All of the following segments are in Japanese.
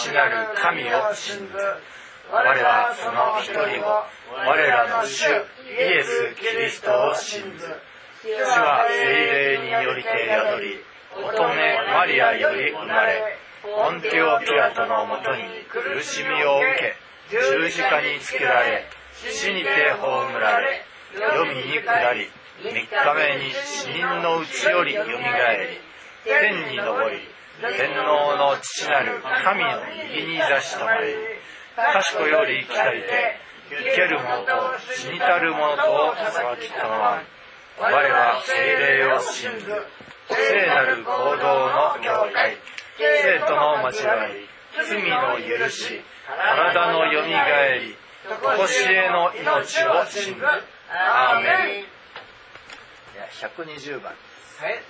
の父なる神を信ず。我はその一人を、我らの主、イエス・キリストを信ず。主は精霊によりて宿り、乙女マリアより生まれ、ポンテオ・ピラトのもとに苦しみを受け、十字架につけられ、死にて葬られ、読みに下り、三日目に死人のうちよりよみがえり、天に昇り、天皇の父なる神の右に座しとまり、賢より来たりて、生ける者と死にたる者とを裁きたま。我は精霊を信ず、聖なる行動の教会、生徒の交わり、罪の許し、体のよみがえり、とこしえの命を信ず。アーメン。120番。はい。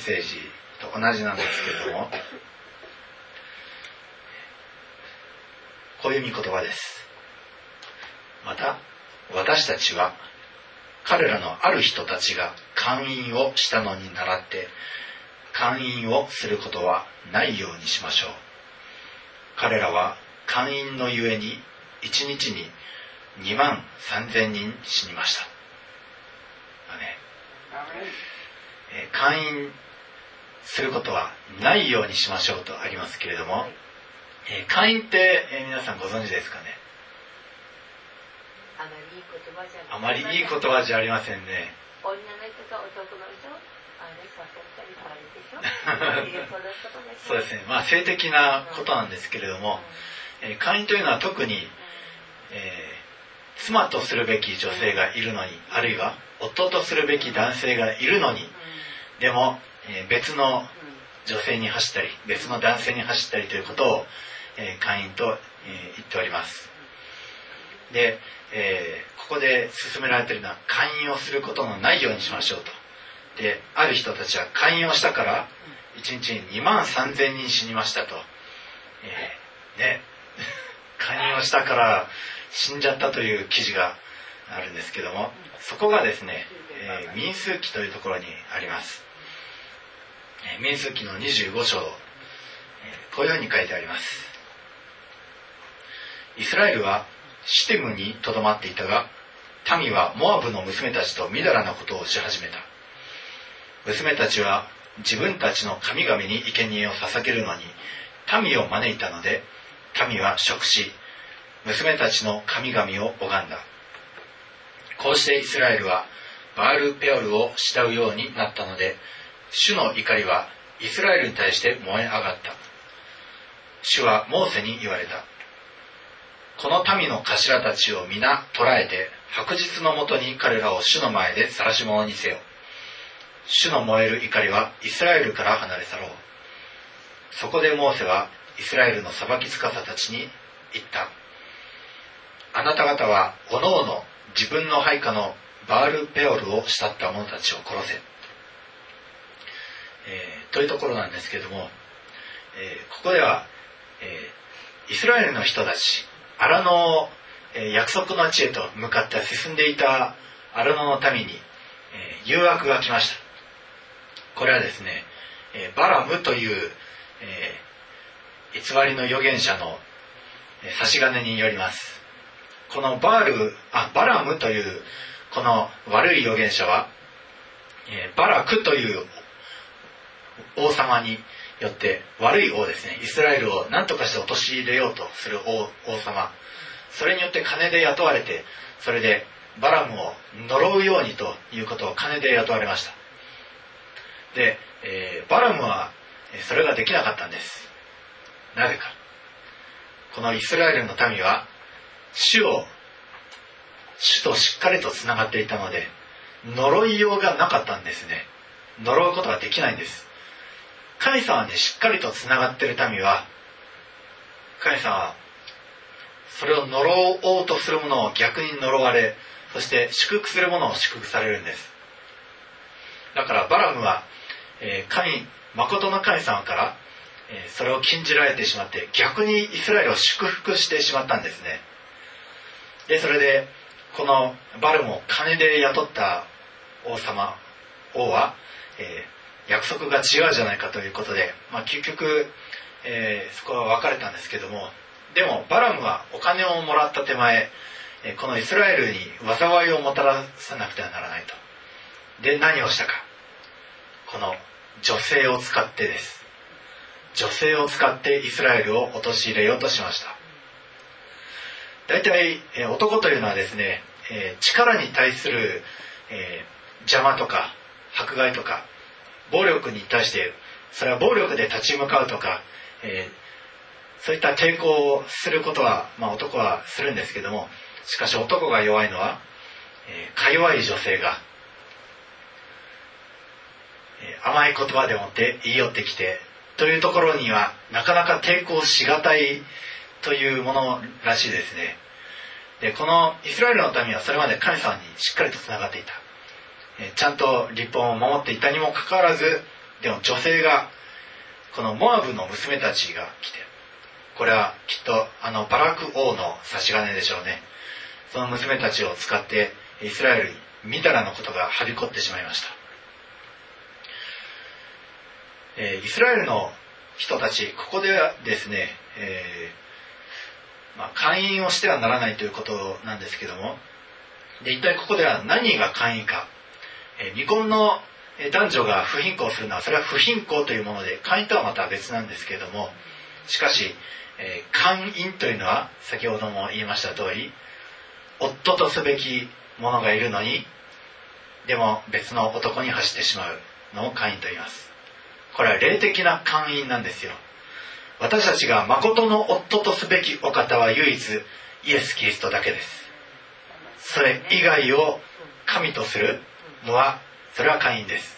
セージと同じなんですけれども。こういう見言葉です。また私たちは彼らのある人たちが勧誘をしたのに倣って勧誘をすることはないようにしましょう。彼らは勧誘のゆえに1日に2万3000人死にました、ね、勧誘することはないようにしましょうとありますけれども、え会員って、え皆さんご存知ですかね？あまりいい言葉じゃありませんね。女の人と男の人？そうですね。まあ性的なことなんですけれども、え会員というのは特に、えー、妻とするべき女性がいるのにあるいは夫とするべき男性がいるのにでも、え、別の女性に走ったり別の男性に走ったりということを、え、会員と、え、言っております。で、え、ここで進められているのは会員をすることのないようにしましょうと。である人たちは会員をしたから1日に2万3000人死にましたと、えー、ね。会員をしたから死んじゃったという記事があるんですけどもそこがですね、えー、民数記というところにあります。民数記の25章こういうふうに書いてあります。イスラエルはシテムにとどまっていたが民はモアブの娘たちとみだらなことをし始めた。娘たちは自分たちの神々に生贄を捧げるのに民を招いたので民は食し娘たちの神々を拝んだ。こうしてイスラエルはバールペオルを慕うようになったので主の怒りはイスラエルに対して燃え上がった。主はモーセに言われた。この民の頭たちを皆捕らえて白日のもとに彼らを主の前で晒し者にせよ。主の燃える怒りはイスラエルから離れ去ろう。そこでモーセはイスラエルの裁き司たちに言った。あなた方はおのおの自分の配下のバールペオルを慕った者たちを殺せ、えー、というところなんですけども、えー、ここでは、えー、イスラエルの人たち荒野、え約束の地へと向かって進んでいた荒野の民に、え誘惑が来ました。これはですね、えバラムという、え偽りの預言者の差し金によります。このバールあバラムというこの悪い預言者は、えバラクという王様によって悪い王ですね。イスラエルを何とかして陥れようとする王様。それによって金で雇われてそれでバラムを呪うようにということを金で雇われました。で、えー、バラムはそれができなかったんです。なぜか。このイスラエルの民は主を主としっかりとつながっていたので呪いようがなかったんですね。呪うことができないんです。神様にしっかりとつながってる民は神様はそれを呪おうとする者を逆に呪われそして祝福する者を祝福されるんです。だからバラムは、えー、神誠の神様から、え、それを禁じられてしまって逆にイスラエルを祝福してしまったんですね。でそれでこのバルムを金で雇った王様王は、えー、約束が違うじゃないかということで、まあ、結局、えー、そこは別れたんですけどもでもバラムはお金をもらった手前このイスラエルに災いをもたらさなくてはならないと。で何をしたか。この女性を使ってです。女性を使ってイスラエルを陥れようとしました。大体、男というのはですね、力に対する、邪魔とか迫害とか暴力に対してそれは暴力で立ち向かうとか、えそういった抵抗をすることは、まあ、男はするんですけどもしかし男が弱いのは、えか弱い女性が、え甘い言葉でもって言い寄ってきてというところにはなかなか抵抗しがたいというものらしいですね。でこのイスラエルの民はそれまで神様にしっかりとつながっていた、ちゃんと立法を守っていたにもかかわらずでも女性がこのモアブの娘たちが来てこれはきっとあのバラク王の差し金でしょうね。その娘たちを使ってイスラエルにみだらのことがはびこってしまいました、えー、イスラエルの人たちここではですね、えー、まあ、会員をしてはならないということなんですけどもで一体ここでは何が会員か、未婚の男女が不貧困するのはそれは不貧困というもので会員とはまた別なんですけれどもしかし、えー、会員というのは先ほども言いました通り夫とすべき者がいるのにでも別の男に走ってしまうのを会員と言います。これは霊的な会員なんですよ。私たちが誠の夫とすべきお方は唯一イエス・キリストだけです。それ以外を神とするのはそれは会員です、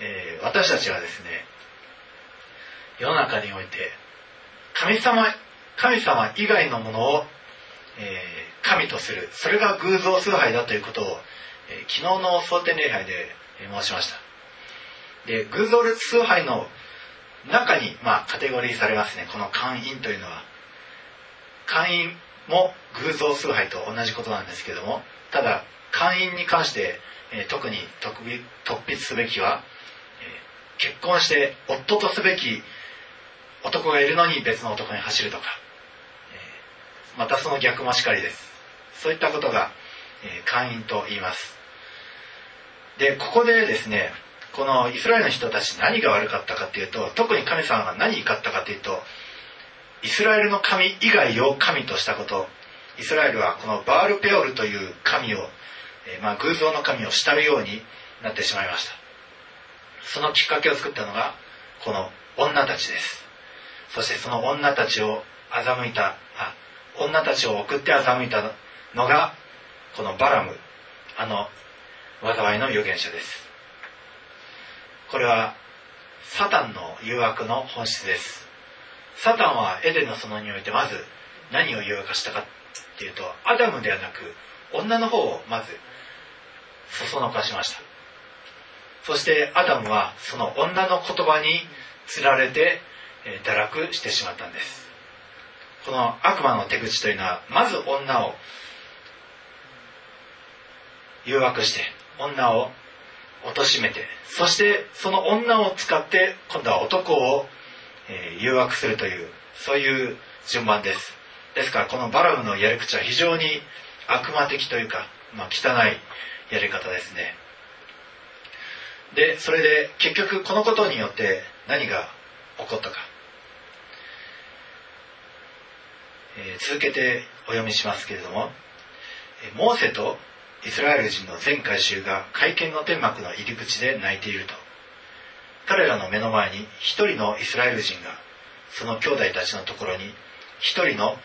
えー、私たちはですね世の中において神様神様以外のものを、えー、神とするそれが偶像崇拝だということを、えー、昨日の蒼天礼拝で申しました。で偶像崇拝の中に、まあ、カテゴリーされますね。この会員というのは。会員も偶像崇拝と同じことなんですけどもただ会員に関して、えー、特に特筆すべきは、え、結婚して夫とすべき男がいるのに別の男に走るとかまたその逆もしかりです。そういったことが、え、会員と言います。でここでですねこのイスラエルの人たち何が悪かったかっていうと特に神様が何怒ったかというとイスラエルの神以外を神としたこと。イスラエルはこのバールペオルという神を、え、まあ、偶像の神を慕うようになってしまいました。そのきっかけを作ったのがこの女たちです。そしてその女たちを欺いたあ女たちを送って欺いたのがこのバラム。あの災いの預言者です。これはサタンの誘惑の本質です。サタンはエデンの園においてまず何を誘惑したかっていうとアダムではなく女の方をまずそそのかしました。そしてアダムはその女の言葉につられて堕落してしまったんです。この悪魔の手口というのはまず女を誘惑して女を貶めてそしてその女を使って今度は男を、え誘惑するというそういう順番です。ですからこのバラムのやり口は非常に悪魔的というか、まあ、汚いやり方ですね。でそれで結局このことによって何が起こったか。え続けてお読みしますけれども。モーセとイスラエル人の全回収が会見の天幕の入り口で泣いていると。彼らの目の前に一人のイスラエル人がその兄弟たちのところに一人の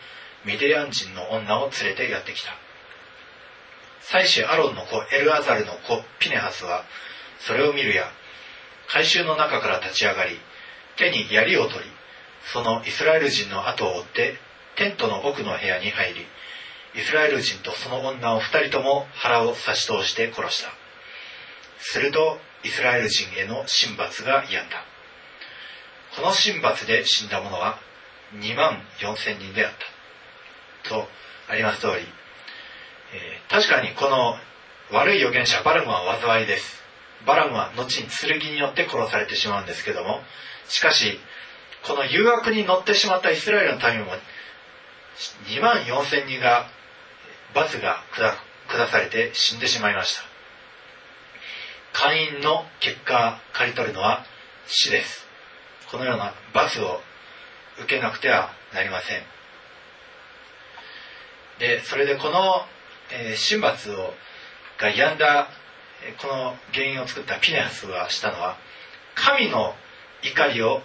ミディアン人の女を連れてやってきた。妻子アロンの子エルアザルの子ピネハスはそれを見るや回収の中から立ち上がり手に槍を取りそのイスラエル人の後を追ってテントの奥の部屋に入りイスラエル人とその女を二人とも腹を差し通して殺した。するとイスラエル人への神罰が病んだ。この神罰で死んだ者は2万4千人であった。とあります通り、えー、確かにこの悪い預言者バラムは災いです。バラムは後に剣によって殺されてしまうんですけどもしかしこの誘惑に乗ってしまったイスラエルの民も2万4千人が罰が下されて死んでしまいました。会員の結果刈り取るのは死です。このような罰を受けなくてはなりません。でそれでこの、えー、神罰をが病んだこの原因を作ったピネハスがしたのは神の怒りを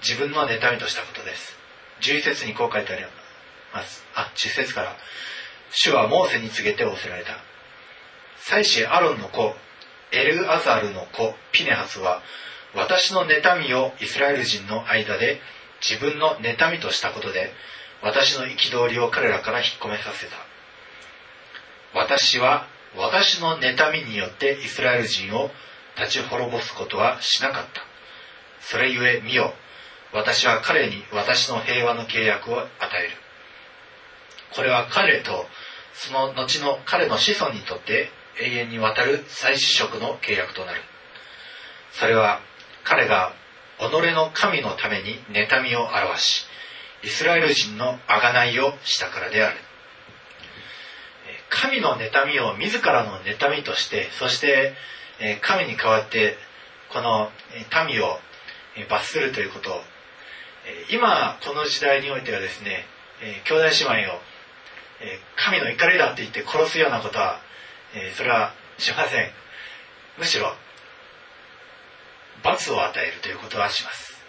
自分の妬みとしたことです。11節にこう書いてあります。あ10節から。主はモーセに告げて仰せられた。妻子アロンの子エルアザルの子ピネハスは私の妬みをイスラエル人の間で自分の妬みとしたことで私の憤りを彼らから引っ込めさせた。私は私の妬みによってイスラエル人を立ち滅ぼすことはしなかった。それゆえ見よ私は彼に私の平和の契約を与える。これは彼とその後の彼の子孫にとって永遠にわたる再試食の契約となる。それは彼が己の神のために妬みを表しイスラエル人の贖いをしたからである。神の妬みを自らの妬みとしてそして神に代わってこの民を罰するということ。今この時代においてはですね兄弟姉妹を神の怒りだって言って殺すようなことはえそれはしませんむしろ罰を与えるということはします。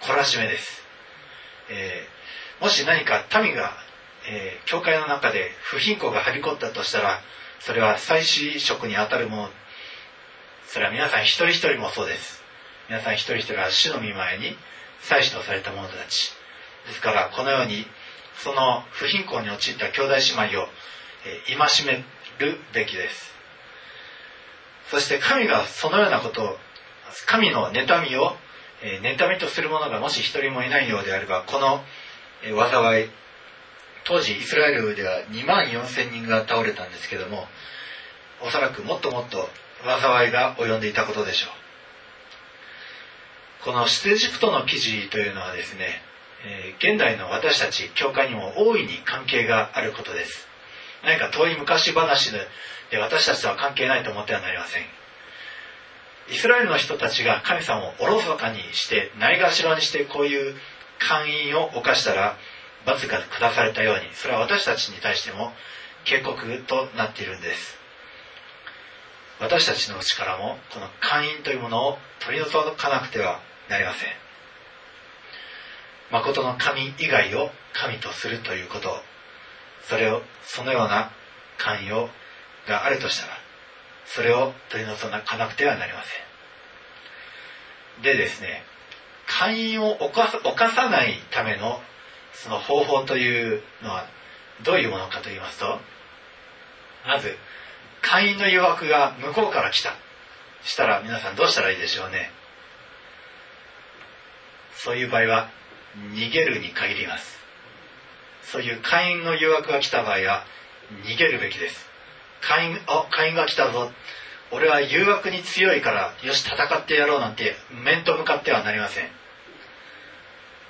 懲らしめです、えー、もし何か民が、えー、教会の中で不貧困がはびこったとしたらそれは祭祀職にあたるもの。それは皆さん一人一人もそうです。皆さん一人一人は主の御前に祭祀とされた者たち。ですからこのようにその不貧困に陥った兄弟姉妹を、戒めるべきです。そして神がそのようなことを神の妬みを、えー、妬みとする者がもし一人もいないようであればこの、えー、災い当時イスラエルでは2万4千人が倒れたんですけどもおそらくもっともっと災いが及んでいたことでしょう。この出エジプトの記事というのはですね、えー、現代の私たち教会にも大いに関係があることです。何か遠い昔話で私たちとは関係ないと思ってはなりません。イスラエルの人たちが神様をおろそかにしてないがしろにしてこういう勧誘を犯したら罰が下されたようにそれは私たちに対しても警告となっているんです。私たちの内からもこの勧誘というものを取り除かなくてはなりません。誠の神以外を神とするということ。それをそのような寛容があるとしたらそれを取り除かなくてはなりません。でですね寛容を犯さないためのその方法というのはどういうものかと言いますとまず会員の誘惑が向こうから来た。したら皆さんどうしたらいいでしょうね。そういう場合は逃げるに限ります。そういう会員の誘惑が来た場合は逃げるべきです。会員あ会員が来たぞ。俺は誘惑に強いからよし戦ってやろうなんて面と向かってはなりません。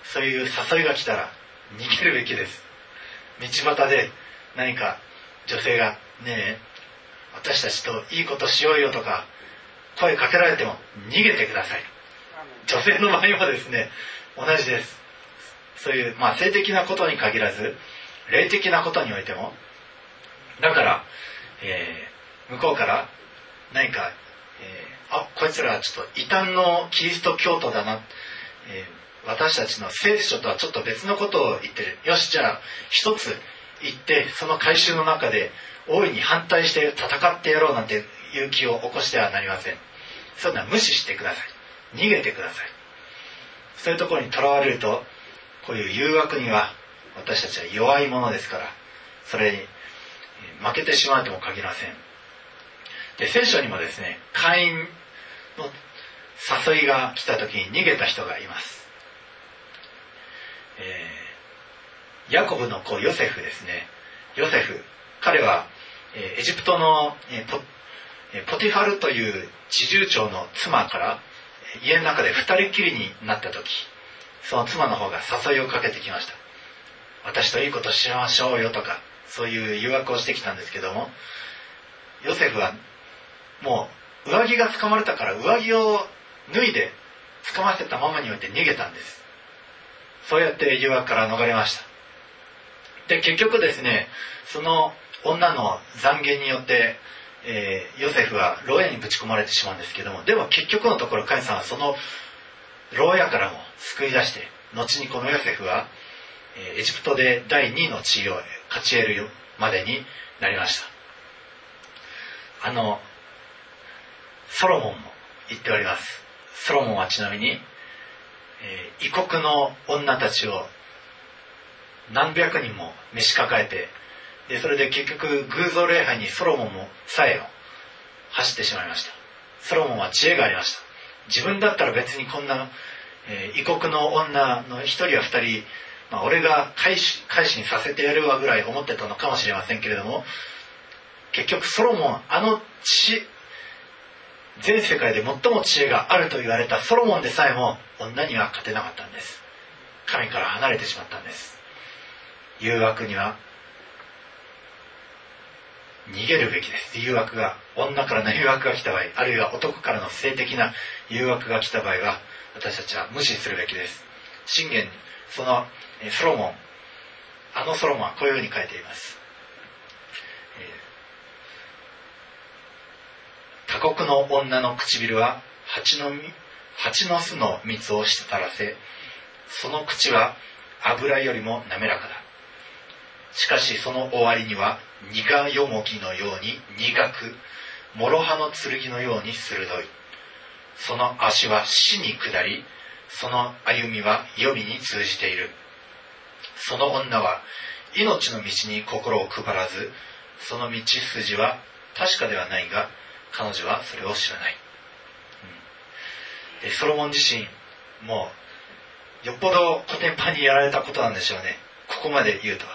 そういう誘いが来たら逃げるべきです。道端で何か女性が「ねえ私たちといいことしようよ」とか声かけられても逃げてください。女性の場合もですね同じです。そういう、まあ、性的なことに限らず霊的なことにおいてもだからえー、向こうから何か、えー、あこいつらはちょっと異端のキリスト教徒だな、えー、私たちの聖書とはちょっと別のことを言ってる。よしじゃあ一つ言ってその回収の中で大いに反対して戦ってやろうなんていう気を起こしてはなりません。そういうのは無視してください。逃げてください。そういうところにとらわれるとこういう誘惑には私たちは弱いものですからそれに負けてしまうとも限りません。で聖書にもですね会員の誘いが来た時に逃げた人がいます、えー、ヤコブの子ヨセフですね。ヨセフ彼は、えー、エジプトの、えー、ポポティファルという地住長の妻から家の中で二人きりになった時その妻の方が誘いをかけてきました私といいことしましょうよとかそういう誘惑をしてきたんですけどもヨセフはもう上着が掴まれたから上着を脱いで掴ませたままにおいて逃げたんです。そうやって誘惑から逃れました。で結局ですねその女の懺悔によって、えー、ヨセフは牢屋にぶち込まれてしまうんですけどもでも結局のところ神様はその牢屋からも救い出して後にこのヨセフはエジプトで第2の地位を勝ち得るまでになりました。あのソロモンも言っております。ソロモンはちなみに、え、異国の女たちを何百人も召し抱えてでそれで結局偶像礼拝にソロモンもさえを走ってしまいました。ソロモンは知恵がありました。自分だったら別にこんな、えー、異国の女の一人や二人、まあ、俺が改心にさせてやるわぐらい思ってたのかもしれませんけれども結局ソロモンあの知全世界で最も知恵があると言われたソロモンでさえも女には勝てなかったんです。神から離れてしまったんです。誘惑には逃げるべきです。誘惑が女からの誘惑が来た場合あるいは男からの性的な誘惑が来た場合は私たちは無視するべきです。信玄そのソロモンあのソロモンはこういうふうに書いています。他国の女の唇は蜂の蜂の巣の蜜を滴らせその口は油よりも滑らかだ。しかしその終わりには苦よもぎのように苦く諸刃の剣のように鋭い。その足は死に下りその歩みは予備に通じている。その女は命の道に心を配らずその道筋は確かではないが彼女はそれを知らない、うん、ソロモン自身もうよっぽどコテンパンにやられたことなんでしょうね。ここまで言うとは。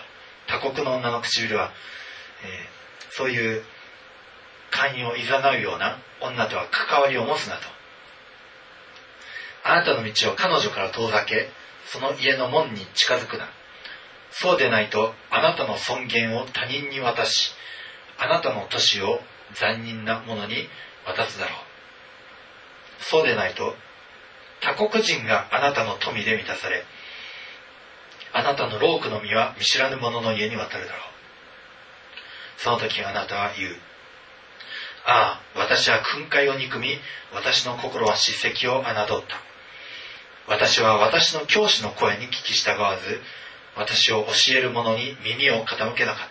他国の女の唇は、えー、そういう会員をいざなうような女とは関わりを持つなと。あなたの道を彼女から遠ざけその家の門に近づくな。そうでないとあなたの尊厳を他人に渡しあなたの都市を残忍なものに渡すだろう。そうでないと他国人があなたの富で満たされあなたのロークの実は見知らぬ者の家に渡るだろう。その時あなたは言う。ああ私は訓戒を憎み私の心は叱責を侮った。私は私の教師の声に聞き従わず私を教える者に耳を傾けなかっ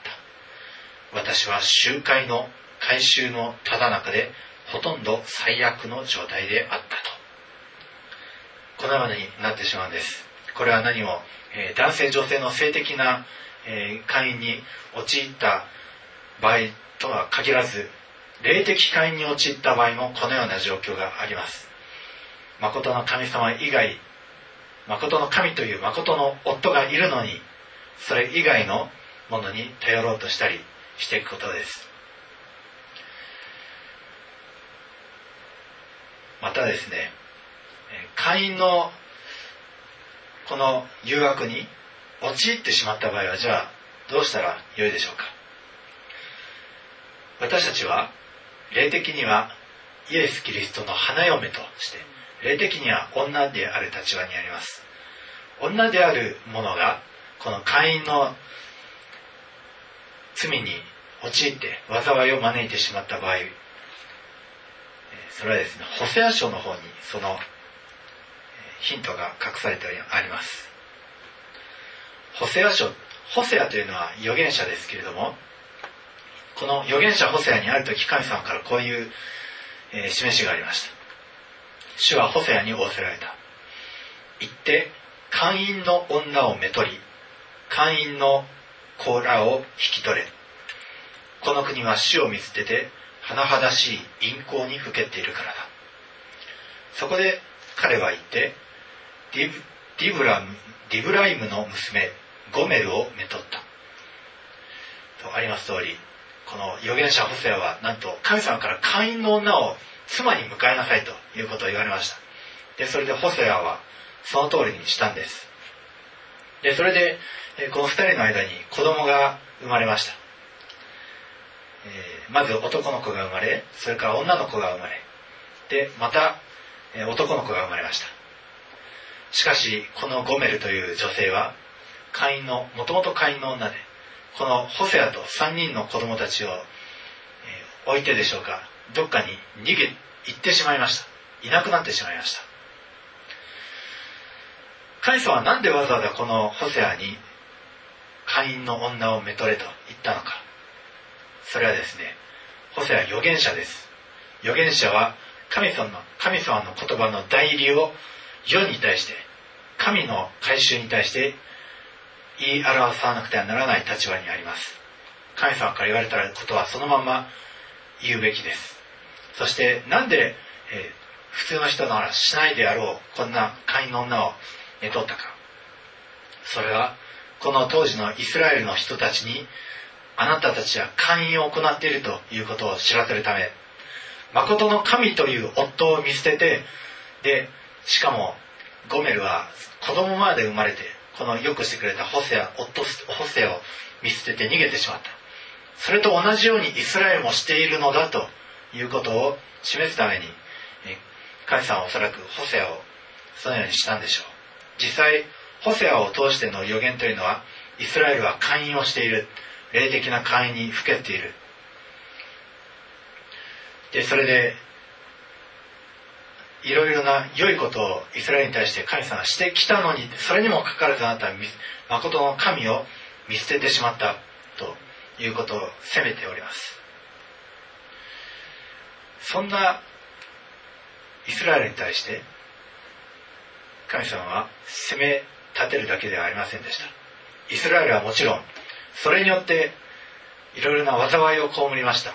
た。私は集会の改修のただ中でほとんど最悪の状態であったと。このようになってしまうんです。これは何も、え、男性女性の性的な、え、会員に陥った場合とは限らず霊的会員に陥った場合もこのような状況があります。誠の神様以外誠の神という誠の夫がいるのにそれ以外のものに頼ろうとしたりしていくことです。またですね会員のこの誘惑に陥ってしまった場合はじゃあどうしたらよいでしょうか。私たちは霊的にはイエス・キリストの花嫁として霊的には女である立場にあります。女である者がこの会員の罪に陥って災いを招いてしまった場合それはですねホセア書の方にそのヒントが隠されてあります。ホセア書ホセアというのは預言者ですけれどもこの預言者ホセアにある時神様からこういう、え、示しがありました。主はホセアに仰せられた。行って会員の女をめとり会員の子らを引き取れ。この国は死を見捨てて甚だしい淫行にふけているからだ。そこで彼は行ってディ、ディブラム、ディブライムの娘ゴメルをめとった。とあります通りこの預言者ホセアはなんと神様から姦淫の女を妻に迎えなさいということを言われました。でそれでホセアはその通りにしたんです。でそれでこの2人の間に子供が生まれました。えー、まず男の子が生まれそれから女の子が生まれ。でまた、男の子が生まれました。しかしこのゴメルという女性は会員のもともと会員の女でこのホセアと3人の子供たちを、え、置いてでしょうか。どっかに逃げ行ってしまいました。いなくなってしまいました。神様は何でわざわざこのホセアに会員の女をめとれと言ったのか。それはですねホセは預言者です。預言者は神様の神様の言葉の代理を世に対して神の改宗に対して言い表さなくてはならない立場にあります。神様から言われたことはそのまま言うべきです。そしてなんで、えー、普通の人ならしないであろうこんな会員の女を雇ったか。それはこの当時のイスラエルの人たちにあなたたちは会員を行っているということを知らせるため誠の神という夫を見捨ててでしかもゴメルは子供まで生まれてこのよくしてくれたホセア夫ホセを見捨てて逃げてしまった。それと同じようにイスラエルもしているのだということを示すために神様はおそらくホセアをそのようにしたんでしょう。実際ホセアを通しての予言というのはイスラエルは会員をしている。霊的な会員にふけている。でそれでいろいろな良いことをイスラエルに対して神様がしてきたのにそれにもかかわらずあなたは誠の神を見捨ててしまったということを責めております。そんなイスラエルに対して神様は責め立てるだけではありませんでした。イスラエルはもちろんそれによっていろいろな災いを被りました。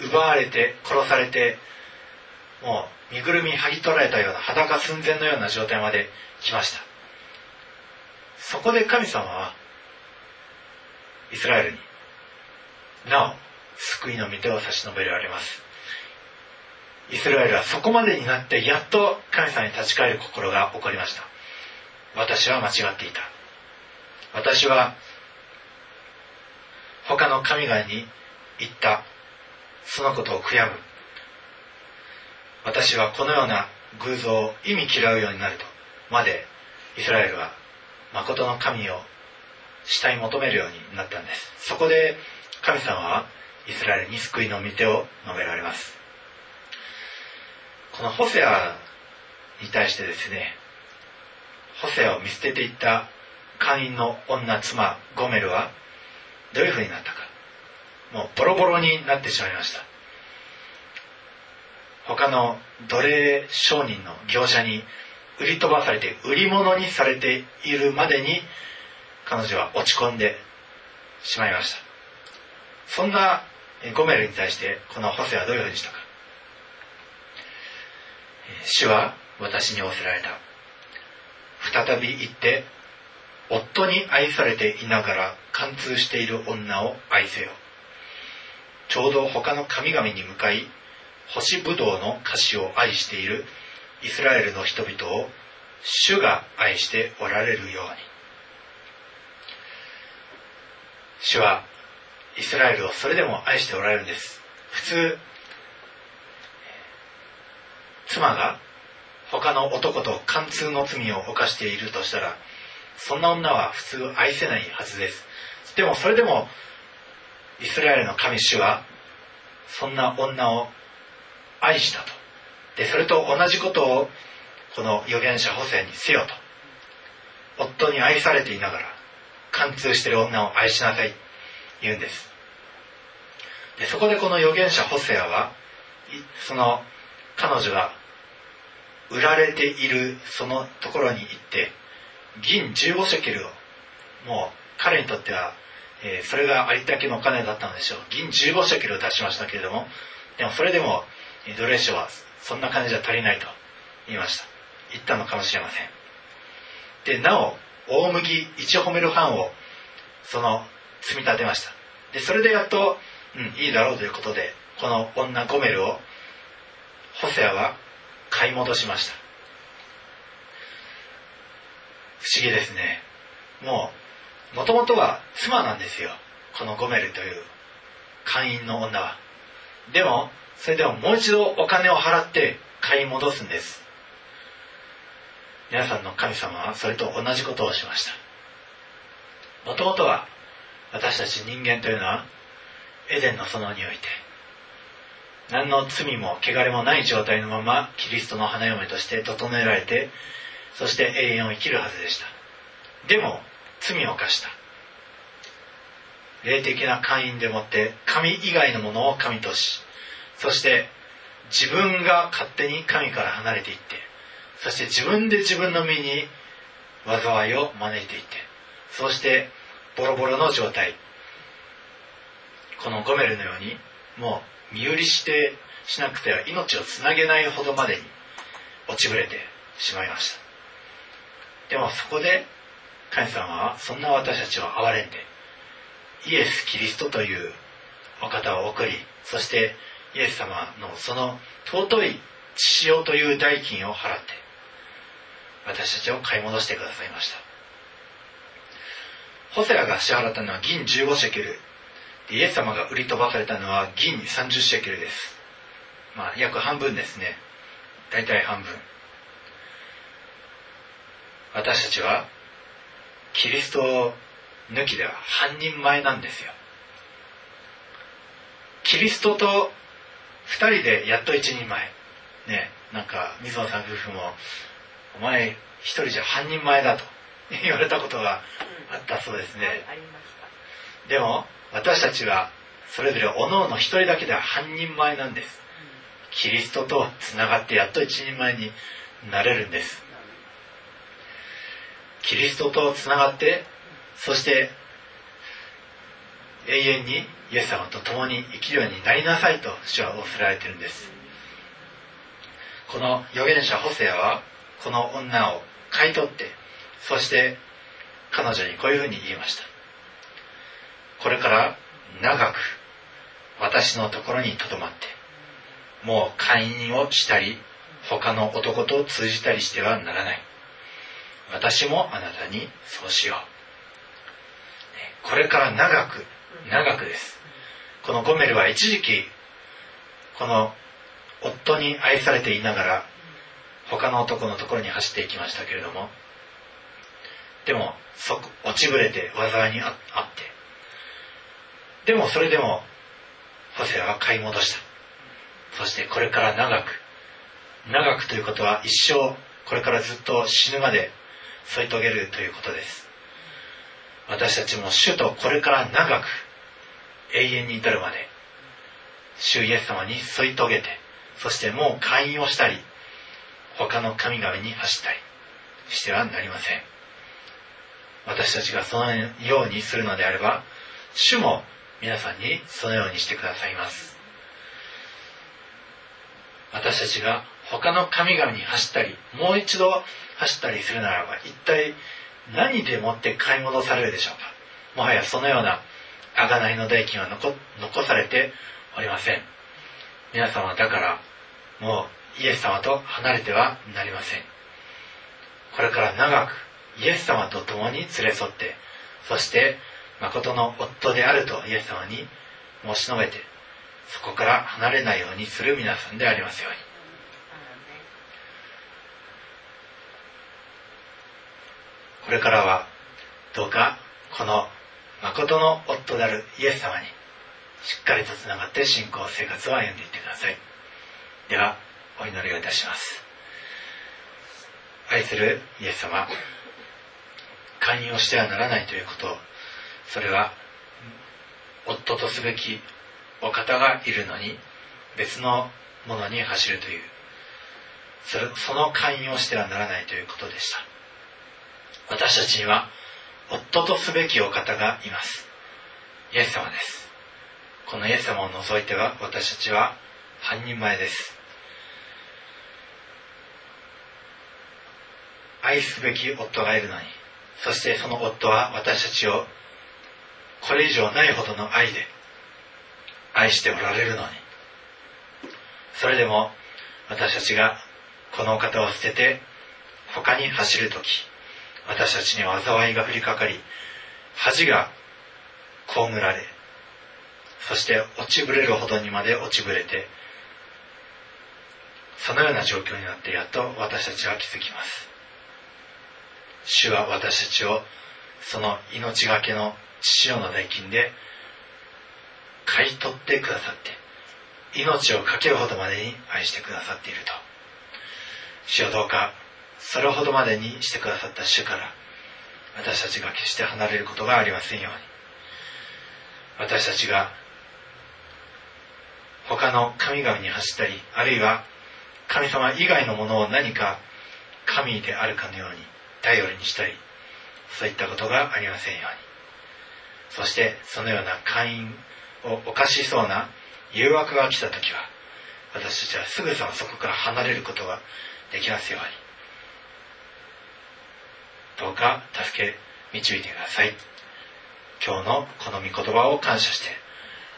奪われて殺されてもう身ぐるみ剥ぎ取られたような裸寸前のような状態まで来ました。そこで神様はイスラエルになお救いの御手を差し伸べられます。イスラエルはそこまでになってやっと神様に立ち返る心が起こりました。私は間違っていた。私は他の神々に言った。そのことを悔やむ。私はこのような偶像を意味嫌うようになると。までイスラエルは誠の神を慕い求めるようになったんです。そこで神様はイスラエルに救いの御手を述べられます。このホセアに対してですねホセアを見捨てていった会員の女妻ゴメルはどういうふうになったか。もうボロボロになってしまいました。他の奴隷商人の業者に売り飛ばされて売り物にされているまでに彼女は落ち込んでしまいました。そんなゴメルに対してこのホセはどういうふうにしたか。主は私に仰せられた。再び行って夫に愛されていながら貫通している女を愛せよ。ちょうど他の神々に向かい星ぶどうの歌詞を愛しているイスラエルの人々を主が愛しておられるように。主はイスラエルをそれでも愛しておられるんです。普通妻が他の男と貫通の罪を犯しているとしたらそんな女は普通愛せないはずです。でもそれでもイスラエルの神主はそんな女を愛したと。でそれと同じことをこの預言者補正にせよと。夫に愛されていながら貫通してる女を愛しなさい。言うんです。でそこでこの預言者ホセアはその彼女が売られているそのところに行って銀15シェケルをもう彼にとってはえー、それがありったけのお金だったのでしょう。銀15シェケルを出しましたけれどもでもそれでも奴隷商はそんな金じゃ足りないと言いました。言ったのかもしれません。でなお大麦1ホメル半をその積み立てました。でそれでやっと、うん、いいだろうということでこの女ゴメルをホセアは買い戻しました。不思議ですね。もうもともとは妻なんですよ。このゴメルという会員の女は。でもそれでももう一度お金を払って買い戻すんです。皆さんの神様はそれと同じことをしました。もともとは私たち人間というのはエデンの園において何の罪も汚れもない状態のままキリストの花嫁として整えられてそして永遠を生きるはずでした。でも罪を犯した。霊的な会員でもって神以外のものを神としそして自分が勝手に神から離れていってそして自分で自分の身に災いを招いていってそしてボロボロの状態。このゴメルのようにもう身売りしてしなくては命をつなげないほどまでに落ちぶれてしまいました。でもそこで神様はそんな私たちを憐れんでイエス・キリストというお方を送りそしてイエス様のその尊い血潮という代金を払って私たちを買い戻してくださいました。ホセアが支払ったのは銀15シェケル。イエス様が売り飛ばされたのは銀30シェケルです。まあ約半分ですね。大体半分。私たちはキリスト抜きでは半人前なんですよ。キリストと二人でやっと一人前。ねなんか水野さん夫婦も「お前一人じゃ半人前だ」と言われたことがあったそうですね、うん、でも私たちはそれぞれおのおの一人だけでは半人前なんです。キリストとつながってやっと一人前になれるんです。キリストとつながってそして永遠にイエス様と共に生きるようになりなさいと主は仰せられてるんです。この預言者ホセアはこの女を買い取ってそして彼女にこういうふうに言いました。これから長く私のところにとどまってもう会員をしたり他の男と通じたりしてはならない。私もあなたにそうしよう。これから長く長くです。このゴメルは一時期この夫に愛されていながら他の男のところに走っていきましたけれどもでもそ落ちぶれて災いにあってでもそれでもホセアは買い戻した。そしてこれから長く長くということは一生これからずっと死ぬまで添い遂げるということです。私たちも主とこれから長く永遠に至るまで主イエス様に添い遂げてそしてもう会員をしたり他の神々に走ったりしてはなりません。私たちがそのようにするのであれば主も皆さんにそのようにしてくださいます。私たちが他の神々に走ったりもう一度走ったりするならば一体何でもって買い戻されるでしょうか。もはやそのような贖いの代金は残残されておりません。皆様だからもうイエス様と離れてはなりません。これから長くイエス様と共に連れ添ってそして誠の夫であるとイエス様に申し述べてそこから離れないようにする皆さんでありますように。これからはどうかこの誠の夫であるイエス様にしっかりとつながって信仰生活を歩んでいってください。ではお祈りをいたします。愛するイエス様寛容してはならないということをそれは夫とすべきお方がいるのに別のものに走るというそれその寛容してはならないということでした。私たちには夫とすべきお方がいます。イエス様です。このイエス様を除いては私たちは半人前です。愛すべき夫がいるのにそしてその夫は私たちをこれ以上ないほどの愛で愛しておられるのに。それでも私たちがこのお方を捨てて他に走る時私たちに災いが降りかかり恥が被られそして落ちぶれるほどにまで落ちぶれてそのような状況になってやっと私たちは気づきます。主は私たちをその命がけの父の代金で買い取ってくださって命を懸けるほどまでに愛してくださっていると。主をどうかそれほどまでにしてくださった主から私たちが決して離れることがありませんように。私たちが他の神々に走ったりあるいは神様以外のものを何か神であるかのように頼りにしたりそういったことがありませんように。そしてそのような会員を犯しそうな誘惑が来た時は私たちはすぐさまそこから離れることができますように。どうか助け導いてください。今日のこの御言葉を感謝して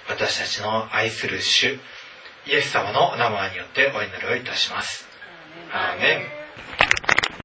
私たちの愛する主イエス様のお名前によってお祈りをいたします。アーメン